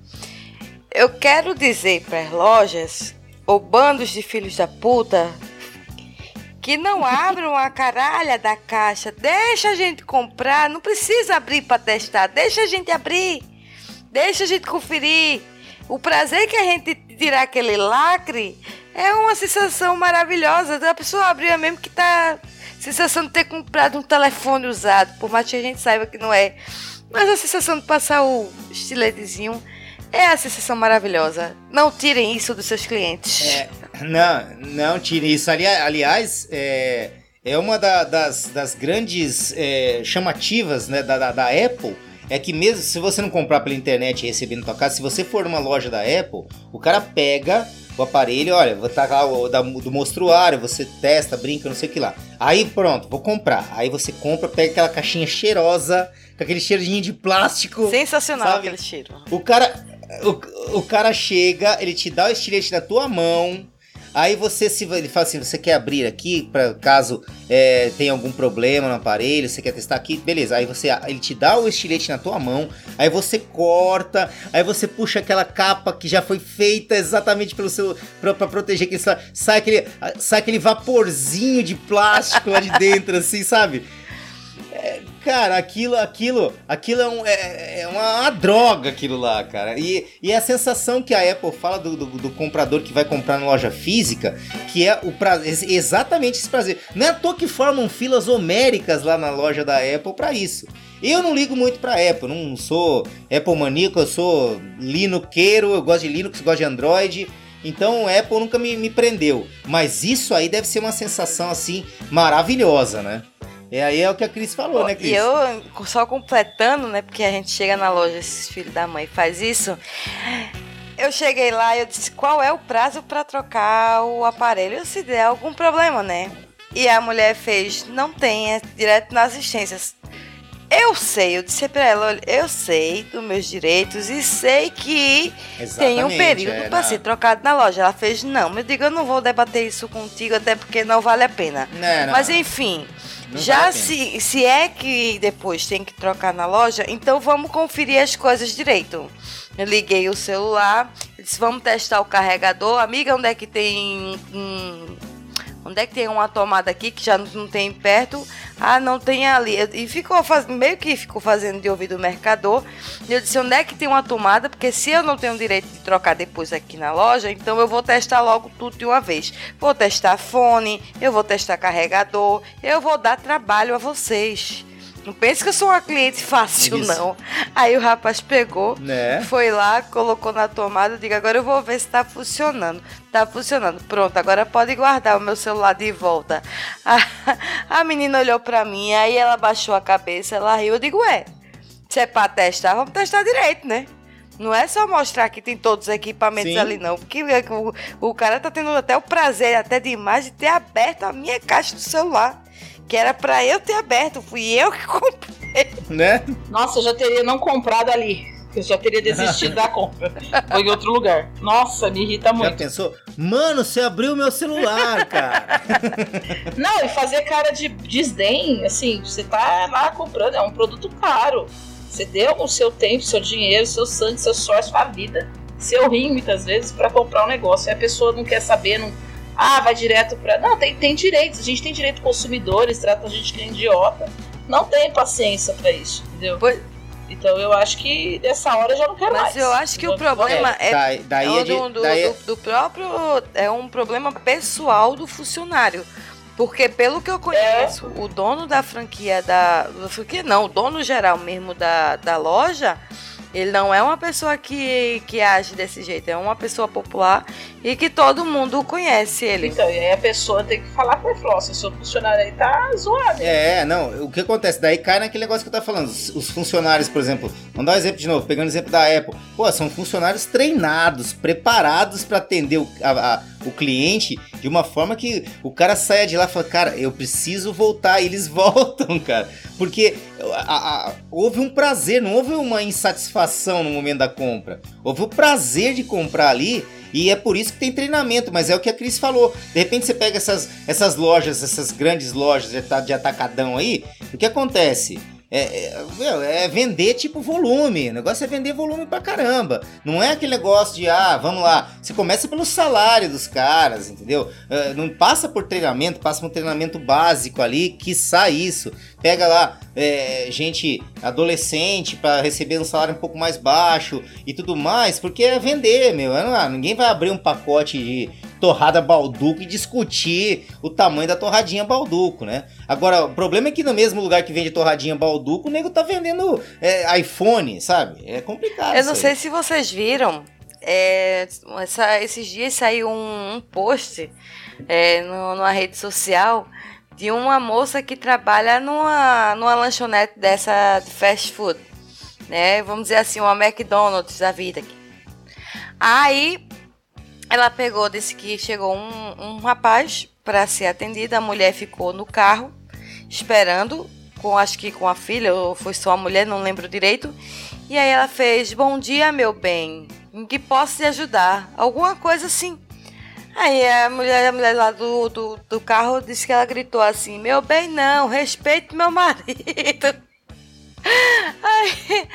Eu quero dizer para as lojas ou bandos de filhos da puta que não abram a caralha da caixa. Deixa a gente comprar, não precisa abrir para testar. Deixa a gente abrir. Deixa a gente conferir. O prazer que a gente tirar aquele lacre é uma sensação maravilhosa. A pessoa abriu mesmo que tá sensação de ter comprado um telefone usado, por mais que a gente saiba que não é. Mas a sensação de passar o estiletezinho é a sensação maravilhosa. Não tirem isso dos seus clientes. É, não, não tirem isso. Ali, aliás, é, é uma da, das, das grandes é, chamativas né, da, da, da, Apple. É que mesmo se você não comprar pela internet e receber na tua casa, se você for numa loja da Apple, o cara pega o aparelho, olha, vou tacar o da, do mostruário, você testa, brinca, não sei o que lá. Aí pronto, vou comprar. Aí você compra, pega aquela caixinha cheirosa, com aquele cheirinho de plástico. Sensacional sabe? aquele cheiro. O cara, o, o cara chega, ele te dá o estilete na tua mão. Aí você se ele fala assim, você quer abrir aqui para caso é, tenha algum problema no aparelho, você quer testar aqui, beleza? Aí você ele te dá o estilete na tua mão, aí você corta, aí você puxa aquela capa que já foi feita exatamente pelo seu para proteger que sai aquele sai aquele vaporzinho de plástico lá de dentro assim, sabe? Cara, aquilo, aquilo, aquilo é, um, é, é uma, uma droga, aquilo lá, cara. E, e é a sensação que a Apple fala do, do, do comprador que vai comprar na loja física, que é o prazer, exatamente esse prazer. Não é à toa que formam filas homéricas lá na loja da Apple para isso. Eu não ligo muito pra Apple, não sou Apple maníaco, eu sou Linuxeiro, eu gosto de Linux, gosto de Android. Então Apple nunca me, me prendeu. Mas isso aí deve ser uma sensação assim maravilhosa, né? E aí é o que a Cris falou, né, Cris? E eu, só completando, né? Porque a gente chega na loja, esses filhos da mãe faz isso. Eu cheguei lá e eu disse, qual é o prazo para trocar o aparelho se der algum problema, né? E a mulher fez, não tem, é direto na assistência. Eu sei, eu disse pra ela, olha, eu sei dos meus direitos e sei que tem um período é, para ser trocado na loja. Ela fez, não, eu digo, eu não vou debater isso contigo, até porque não vale a pena. Não, não. Mas enfim, não já vale se, se é que depois tem que trocar na loja, então vamos conferir as coisas direito. Eu liguei o celular, disse, vamos testar o carregador. Amiga, onde é que tem um Onde é que tem uma tomada aqui que já não tem perto? Ah, não tem ali. E ficou fazendo, meio que ficou fazendo de ouvido o mercador. E eu disse: onde é que tem uma tomada? Porque se eu não tenho direito de trocar depois aqui na loja, então eu vou testar logo tudo de uma vez. Vou testar fone, eu vou testar carregador, eu vou dar trabalho a vocês. Não pense que eu sou uma cliente fácil, Isso. não. Aí o rapaz pegou, né? foi lá, colocou na tomada, digo, agora eu vou ver se tá funcionando. Tá funcionando. Pronto, agora pode guardar o meu celular de volta. A, a menina olhou pra mim, aí ela baixou a cabeça, ela riu. Eu digo, ué, se é pra testar, vamos testar direito, né? Não é só mostrar que tem todos os equipamentos Sim. ali, não. Porque o, o cara tá tendo até o prazer, até demais, de ter aberto a minha caixa do celular que era para eu ter aberto, fui eu que comprei. Né? Nossa, eu já teria não comprado ali. Eu já teria desistido da compra. Foi em outro lugar. Nossa, me irrita muito. Já pensou? Mano, você abriu meu celular, cara. não, e fazer cara de desdém, assim, você tá lá comprando, é um produto caro. Você deu o seu tempo, seu dinheiro, seu sangue, seu suor, sua vida, seu rim, muitas vezes, para comprar um negócio. E a pessoa não quer saber, não ah, vai direto para. Não, tem, tem direitos. A gente tem direito consumidores, trata a gente que é idiota. Não tem paciência para isso, entendeu? Pois... Então eu acho que dessa hora eu já não quero Mas mais. Mas eu acho que o problema é, daí, daí é, é de, do, do, daí... do, do, próprio. É um problema pessoal do funcionário. Porque pelo que eu conheço, é. o dono da franquia da. Da franquia não, o dono geral mesmo da, da loja ele não é uma pessoa que, que age desse jeito, é uma pessoa popular e que todo mundo conhece ele. Então, e aí a pessoa tem que falar com ele, falar, se o seu funcionário aí tá zoado. É, não, o que acontece? Daí cai naquele negócio que eu tava falando. Os funcionários, por exemplo, vamos dar um exemplo de novo, pegando o exemplo da Apple. Pô, são funcionários treinados, preparados para atender o, a, a, o cliente de uma forma que o cara saia de lá e fala, cara, eu preciso voltar. E eles voltam, cara. Porque a, a, houve um prazer, não houve uma insatisfação no momento da compra. Houve o prazer de comprar ali e é por isso que tem treinamento, mas é o que a Cris falou. De repente você pega essas, essas lojas, essas grandes lojas de atacadão aí, o que acontece? É, é, é, vender tipo volume. O negócio é vender volume pra caramba. Não é aquele negócio de, ah, vamos lá. Você começa pelo salário dos caras, entendeu? Uh, não passa por treinamento, passa por um treinamento básico ali, que sai isso. Pega lá é, gente adolescente para receber um salário um pouco mais baixo e tudo mais, porque é vender, meu. Não, ninguém vai abrir um pacote de torrada balduco e discutir o tamanho da torradinha balduco, né? Agora, o problema é que no mesmo lugar que vende torradinha balduco, o nego tá vendendo é, iPhone, sabe? É complicado. Eu não sei se vocês viram, é, essa, esses dias saiu um, um post é, no, numa rede social de uma moça que trabalha numa, numa lanchonete dessa de fast food, né? Vamos dizer assim, uma McDonald's da vida. Aí ela pegou, disse que chegou um, um rapaz para ser atendida, a mulher ficou no carro esperando, com acho que com a filha, ou foi só a mulher, não lembro direito. E aí ela fez: Bom dia, meu bem, em que posso te ajudar? Alguma coisa assim. Aí a mulher, a mulher lá do, do, do carro disse que ela gritou assim: Meu bem, não, respeite meu marido. Aí,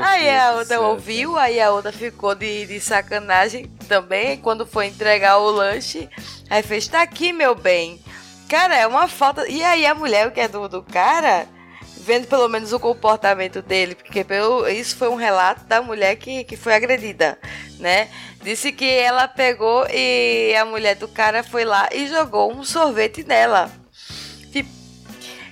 aí a outra ouviu, aí a outra ficou de, de sacanagem também. Quando foi entregar o lanche, aí fez: Tá aqui, meu bem. Cara, é uma falta. E aí a mulher, que é do, do cara, vendo pelo menos o comportamento dele, porque pelo, isso foi um relato da mulher que, que foi agredida, né? Disse que ela pegou e a mulher do cara foi lá e jogou um sorvete nela.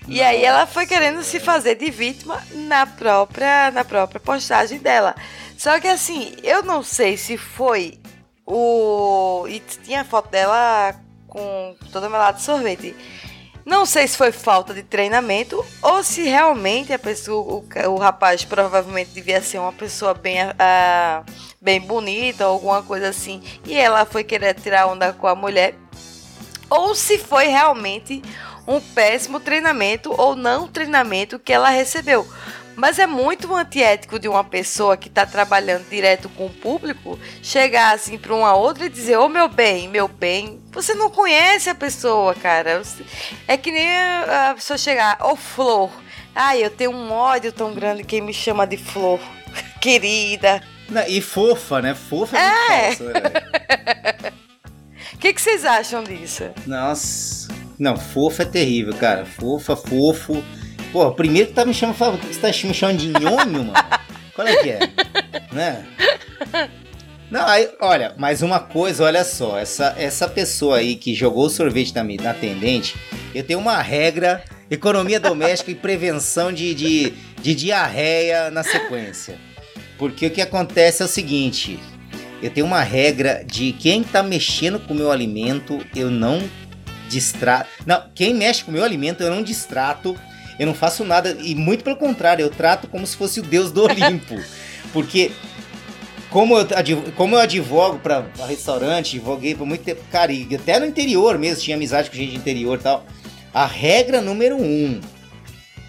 E aí ela foi querendo se fazer de vítima na própria, na própria postagem dela. Só que assim, eu não sei se foi o. E tinha foto dela com toda melada de sorvete. Não sei se foi falta de treinamento ou se realmente a pessoa, o, o rapaz provavelmente devia ser uma pessoa bem, uh, bem bonita ou alguma coisa assim e ela foi querer tirar onda com a mulher. Ou se foi realmente um péssimo treinamento ou não treinamento que ela recebeu. Mas é muito antiético de uma pessoa que está trabalhando direto com o público chegar assim para uma outra e dizer: Ô oh, meu bem, meu bem. Você não conhece a pessoa, cara. É que nem a pessoa chegar: Ô oh, flor. Ai, eu tenho um ódio tão grande quem me chama de flor. Querida. E fofa, né? Fofa é, é. falsa, né? O que, que vocês acham disso? Nossa. Não, fofa é terrível, cara. Fofa, fofo. Pô, primeiro que tá me chamando, você tá me chamando de nhonho, mano? Qual é que é? Né? Não, aí, olha, mais uma coisa, olha só, essa, essa pessoa aí que jogou o sorvete na, na atendente, eu tenho uma regra, economia doméstica e prevenção de, de, de diarreia na sequência. Porque o que acontece é o seguinte, eu tenho uma regra de quem tá mexendo com o meu alimento, eu não distrato. Não, quem mexe com o meu alimento, eu não distrato eu não faço nada, e muito pelo contrário, eu trato como se fosse o deus do Olimpo. porque como eu, como eu advogo para restaurante, advoguei por muito tempo, cara, e até no interior mesmo, tinha amizade com gente de interior e tal. A regra número um: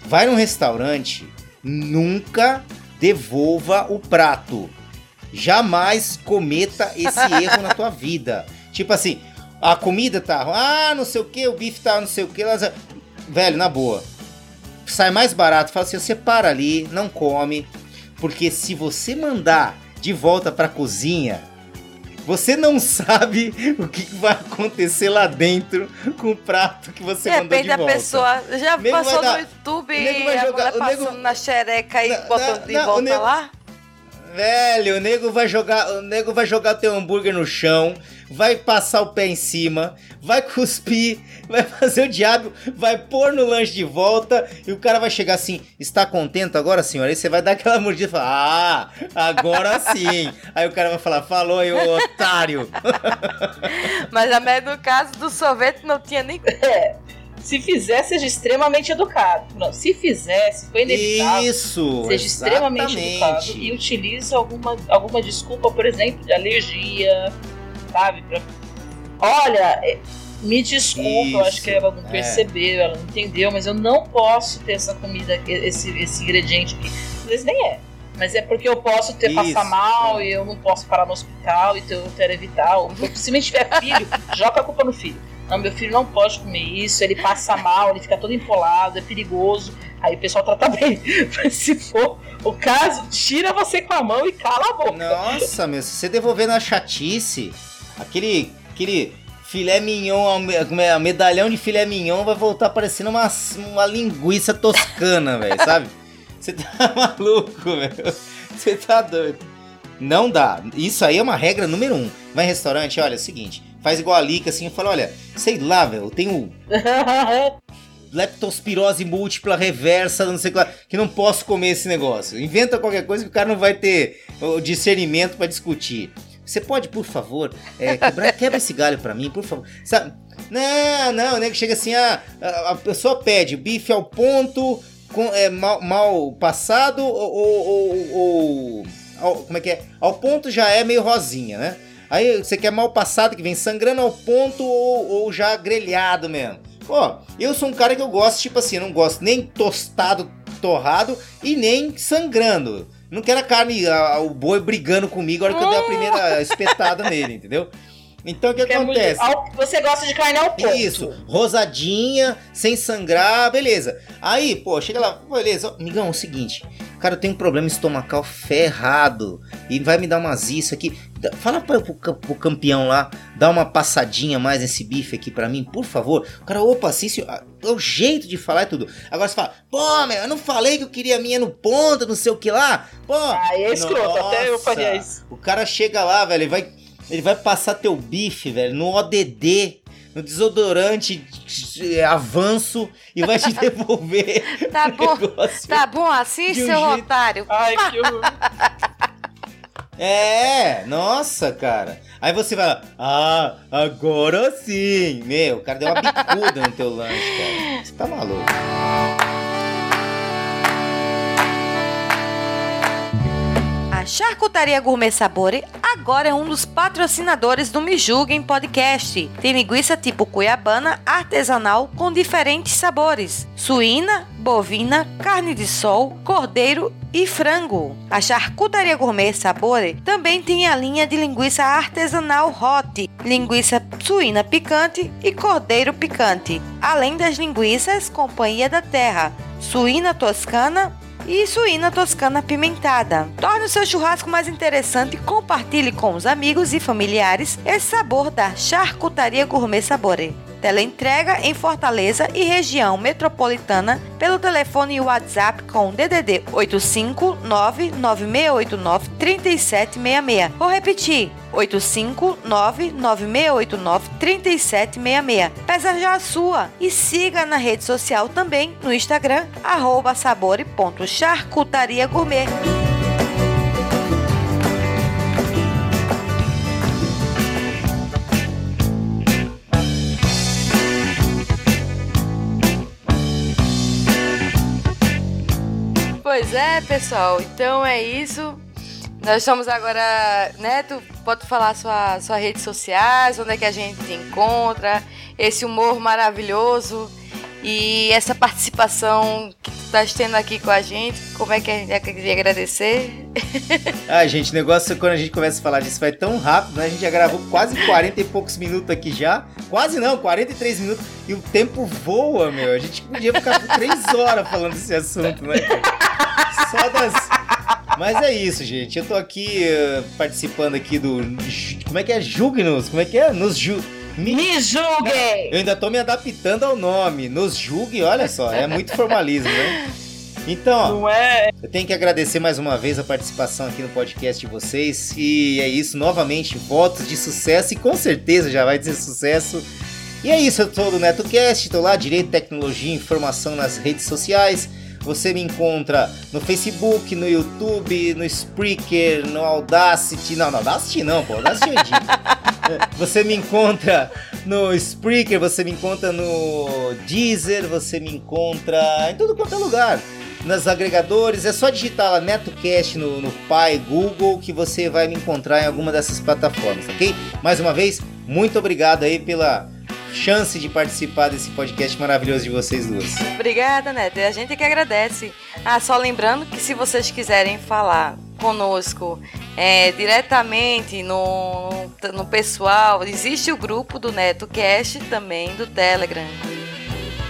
vai num restaurante, nunca devolva o prato. Jamais cometa esse erro na tua vida. Tipo assim, a comida tá, ah, não sei o que, o bife tá, não sei o que, velho, na boa sai mais barato. Fala assim, você para ali, não come, porque se você mandar de volta para a cozinha, você não sabe o que vai acontecer lá dentro com o prato que você Depende mandou de da volta. pessoa. Já nego passou dar, no YouTube e jogar, passando nego, na xereca e não, botando não, de volta nego, lá? Velho, o nego vai jogar, o nego vai jogar teu hambúrguer no chão, vai passar o pé em cima, vai cuspir, vai fazer o diabo, vai pôr no lanche de volta e o cara vai chegar assim: está contente agora, senhora? Aí você vai dar aquela mordida e falar: ah, agora sim. aí o cara vai falar: falou aí, ô otário. Mas no caso do sorvete não tinha nem. É. Se fizer, seja extremamente educado. Não, se fizer, se for inevitável, Isso, seja extremamente educado e utilize alguma, alguma desculpa, por exemplo, de alergia, sabe? Pra... Olha, é, me desculpa, Isso, eu acho que ela não é. percebeu, ela não entendeu, mas eu não posso ter essa comida, esse, esse ingrediente aqui. Às vezes nem é. Mas é porque eu posso ter Isso, passar mal é. e eu não posso parar no hospital, então eu quero evitar. Ou se me tiver filho, joga a culpa no filho. Não, meu filho não pode comer isso, ele passa mal, ele fica todo empolado, é perigoso. Aí o pessoal trata bem. Mas se for o caso, tira você com a mão e cala a boca. Nossa, meu, se você devolver na chatice, aquele, aquele filé mignon, a medalhão de filé mignon vai voltar parecendo uma, uma linguiça toscana, velho, sabe? Você tá maluco, velho. Você tá doido. Não dá. Isso aí é uma regra número um. Vai em restaurante, olha, é o seguinte. Faz igual a Lica, assim, e fala, olha, sei lá, velho, eu tenho leptospirose múltipla reversa, não sei o que lá, que não posso comer esse negócio. Inventa qualquer coisa que o cara não vai ter o discernimento para discutir. Você pode, por favor, é, quebrar, quebra esse galho para mim, por favor. Sabe? Não, não, o nego chega assim, ah, a, a pessoa pede bife ao ponto, com, é, mal, mal passado ou, ou, ou, ou, Como é que é? Ao ponto já é meio rosinha, né? Aí você quer mal passado, que vem sangrando ao ponto ou, ou já grelhado mesmo. Ó, eu sou um cara que eu gosto, tipo assim, não gosto nem tostado, torrado e nem sangrando. Não quero a carne, a, o boi brigando comigo na hora que eu dei a primeira espetada nele, entendeu? Então o que Que é acontece? ao- Você gosta de carne ao ponto. Isso, rosadinha, sem sangrar, beleza. Aí, pô, chega lá, beleza. Ó, Amigão, é o seguinte, cara, eu tenho um problema estomacal ferrado e vai me dar umas isso aqui. Fala pra, pro, pro campeão lá, dá uma passadinha mais nesse bife aqui pra mim, por favor. O cara, opa, sim, senhor. Ah, É o jeito de falar e tudo. Agora você fala, pô, meu, eu não falei que eu queria a minha no ponto, não sei o que lá. Pô, Aí é escroto, até eu faria isso. o cara chega lá, velho, ele vai, ele vai passar teu bife, velho, no ODD, no desodorante avanço e vai te devolver. Tá bom, tá bom assim, De um seu jeito- otário? Ai, que horror. É, nossa, cara. Aí você vai lá, ah, agora sim. Meu, o cara deu uma bicuda no teu lanche, cara. Você tá maluco. Charcutaria Gourmet Sabore agora é um dos patrocinadores do Me Julguem Podcast. Tem linguiça tipo cuiabana artesanal com diferentes sabores: suína, bovina, carne de sol, cordeiro e frango. A Charcutaria Gourmet Sabore também tem a linha de linguiça artesanal hot, linguiça suína picante e cordeiro picante, além das linguiças Companhia da Terra, suína toscana e suína toscana apimentada. Torne o seu churrasco mais interessante e compartilhe com os amigos e familiares esse sabor da Charcutaria Gourmet Sabore. Teleentrega em Fortaleza e região metropolitana pelo telefone e WhatsApp com DDD 85996893766. Vou repetir: 85996893766. Peça já a sua e siga na rede social também no Instagram arroba Pois é, pessoal. Então é isso. Nós estamos agora, né? Tu pode falar sua sua redes sociais, onde é que a gente te encontra, esse humor maravilhoso e essa participação que tu estás tendo aqui com a gente. Como é que a gente queria agradecer? Ai, gente, negócio é quando a gente começa a falar disso vai tão rápido, né? A gente já gravou quase 40 e poucos minutos aqui já. Quase não, 43 minutos. E o tempo voa, meu. A gente podia ficar por 3 horas falando desse assunto, né? Só das. Mas é isso, gente. Eu tô aqui eh, participando aqui do. Como é que é? Julgue-nos. Como é que é? Nos ju... Me- Me julguem! Eu ainda tô me adaptando ao nome. Nos julgue, olha só. É muito formalismo, né? Então, ó, Não é? eu tenho que agradecer mais uma vez a participação aqui no podcast de vocês. E é isso, novamente, votos de sucesso e com certeza já vai ter sucesso. E é isso, eu tô do NetoCast, tô lá, Direito, Tecnologia e Informação nas redes sociais. Você me encontra no Facebook, no YouTube, no Spreaker, no Audacity. Não, no Audacity não, pô, Audacity é ridículo. Você me encontra no Spreaker, você me encontra no Deezer, você me encontra em tudo quanto é lugar. Nos agregadores, é só digitar lá NetoCast no, no Pai Google que você vai me encontrar em alguma dessas plataformas, ok? Mais uma vez, muito obrigado aí pela chance de participar desse podcast maravilhoso de vocês duas. Obrigada, Neto. A gente que agradece. Ah, só lembrando que se vocês quiserem falar conosco é, diretamente no, no pessoal, existe o grupo do NetoCast também do Telegram.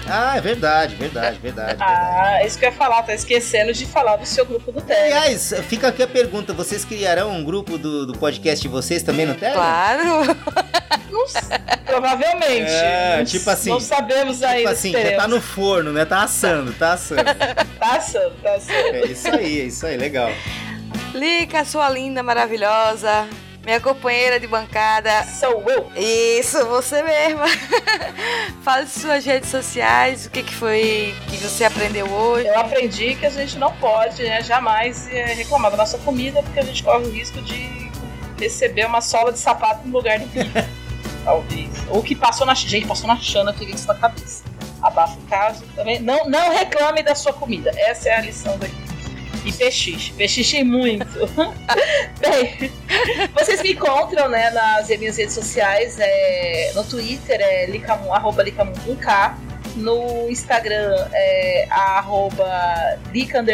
Ah, é verdade, verdade, verdade, verdade. Ah, isso que eu ia falar, tá esquecendo de falar do seu grupo do Telegram. Aliás, fica aqui a pergunta: vocês criarão um grupo do, do podcast de vocês também no Telegram? Claro. Não provavelmente. É, Não- tipo assim, Não sabemos ainda. Tipo assim, já tá no forno, né? Tá assando, tá assando. Tá assando, tá assando. É isso aí, é isso aí, legal. Lica, sua linda, maravilhosa, minha companheira de bancada. Sou eu. Isso, você mesma. Fale suas redes sociais, o que, que foi que você aprendeu hoje. Eu aprendi que a gente não pode né, jamais é, reclamar da nossa comida, porque a gente corre o risco de receber uma sola de sapato no lugar do bife. Talvez. Ou que passou na. Gente, passou na chana que isso na cabeça. Abafa o caso também. Não, não reclame da sua comida. Essa é a lição daqui. E pechiche. Pechiche muito. Bem, vocês me encontram né, nas minhas redes sociais. É, no Twitter é licamun, arroba licamun K. No Instagram é arroba lica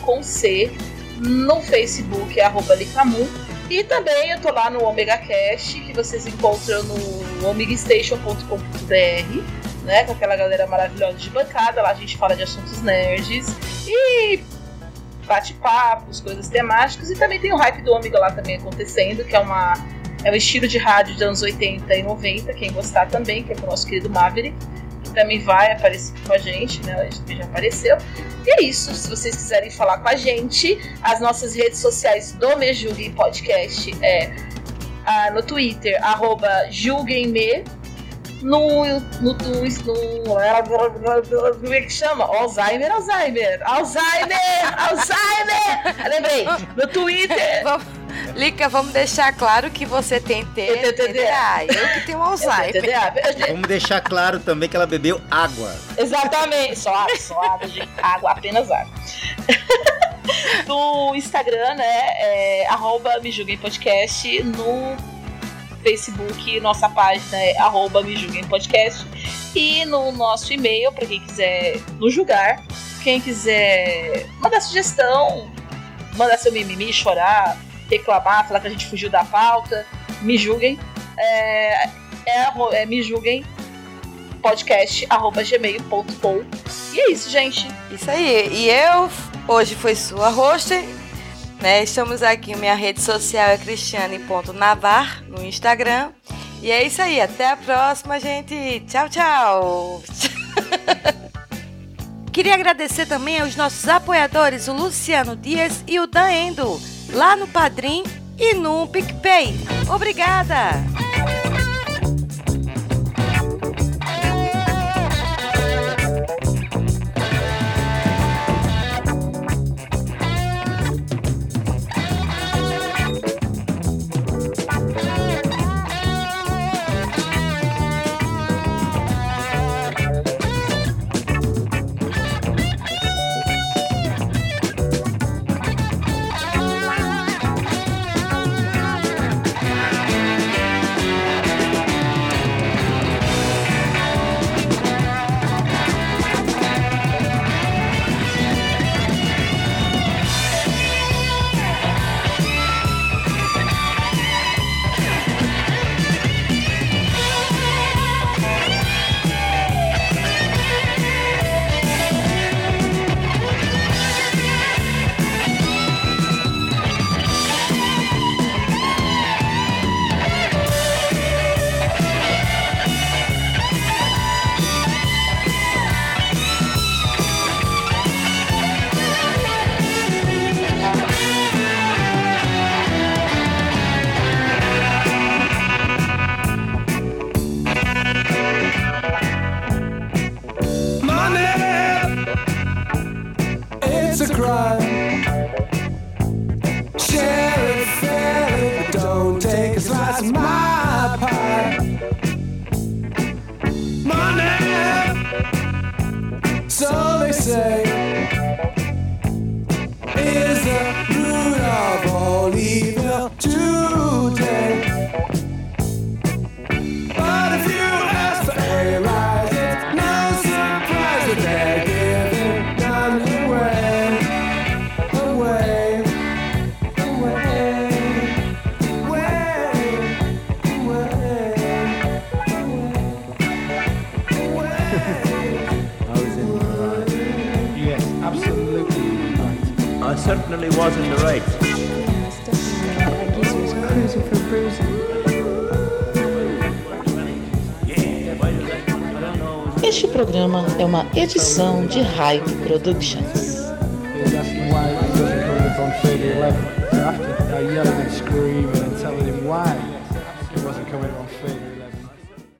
com C. No Facebook é arroba licamun. E também eu tô lá no Omega Cast, que vocês encontram no omegastation.com.br, né? Com aquela galera maravilhosa de bancada. Lá a gente fala de assuntos nerds e bate-papos, coisas temáticas. E também tem o hype do Omega lá também acontecendo, que é uma. É um estilo de rádio dos anos 80 e 90, quem gostar também, que é o nosso querido Maverick, que também vai aparecer com a gente, né? A gente já apareceu. E é isso. Se vocês quiserem falar com a gente, as nossas redes sociais do Me Julguem Podcast é ah, no Twitter, arroba julguemme, no, no, no, no como é que chama? Alzheimer, Alzheimer, Alzheimer, Alzheimer. Lembrei, no Twitter. Lica, vamos deixar claro que você tem TDA. Eu que tenho Alzheimer. Vamos deixar claro também que ela bebeu água. Exatamente, só água, só água, gente. Água, apenas água. no Instagram, né? É, arroba Me Julguem Podcast. No Facebook, nossa página é arroba Podcast. E no nosso e-mail, para quem quiser nos julgar, quem quiser mandar sugestão, mandar seu mimimi, chorar, reclamar, falar que a gente fugiu da pauta, me julguem. É, é, é me julguem podcast.gmail.com. E é isso, gente. Isso aí. E eu, hoje foi sua host. Né? Estamos aqui, minha rede social é cristiane.navar no Instagram. E é isso aí. Até a próxima, gente. Tchau, tchau. Queria agradecer também aos nossos apoiadores, o Luciano Dias e o Dan Endo, lá no Padrim e no PicPay. Obrigada! Edição de Hype Productions.